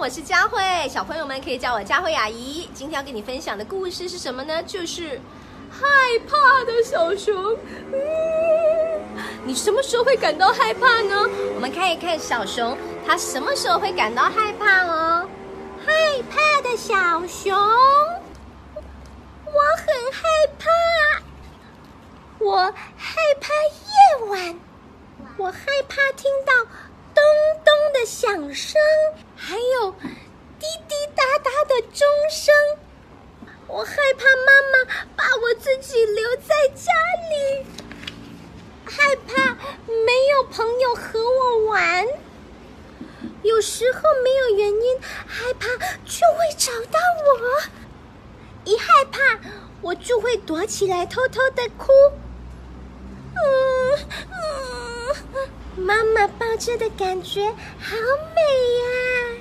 我是佳慧，小朋友们可以叫我佳慧阿姨。今天要跟你分享的故事是什么呢？就是害怕的小熊。嗯，你什么时候会感到害怕呢？我们看一看小熊，它什么时候会感到害怕哦？害怕的小熊，我很害怕，我害怕夜晚，我害怕听到的响声。还有滴滴答答的钟声，我害怕妈妈把我自己留在家里，害怕没有朋友和我玩，有时候没有原因，害怕就会找到我，一害怕我就会躲起来偷偷的哭，嗯嗯，妈妈抱着的感觉好美呀。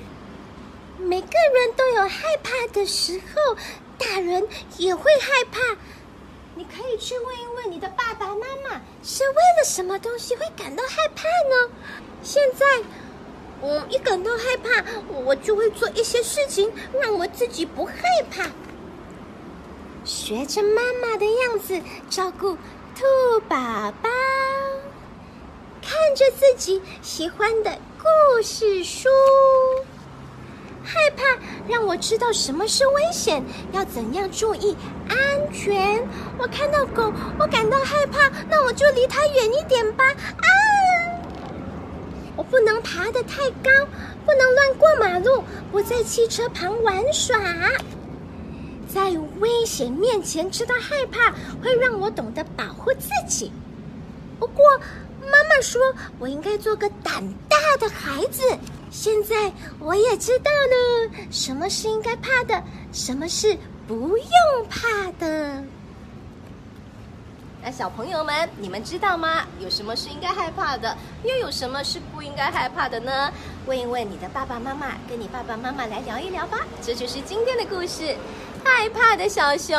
每个人都有害怕的时候，大人也会害怕。你可以去问一问你的爸爸妈妈，是为了什么东西会感到害怕呢？现在，我一感到害怕，我就会做一些事情，让我自己不害怕。学着妈妈的样子照顾兔宝宝，看着自己喜欢的故事书。害怕让我知道什么是危险，要怎样注意安全。我看到狗，我感到害怕，那我就离它远一点吧。啊！我不能爬得太高，不能乱过马路，不在汽车旁玩耍。在危险面前知道害怕，会让我懂得保护自己。不过说我应该做个胆大的孩子。现在我也知道了，什么是应该怕的，什么是不用怕的。那小朋友们，你们知道吗？有什么是应该害怕的，又有什么是不应该害怕的呢？问一问你的爸爸妈妈，跟你爸爸妈妈来聊一聊吧。这就是今天的故事，害怕的小熊。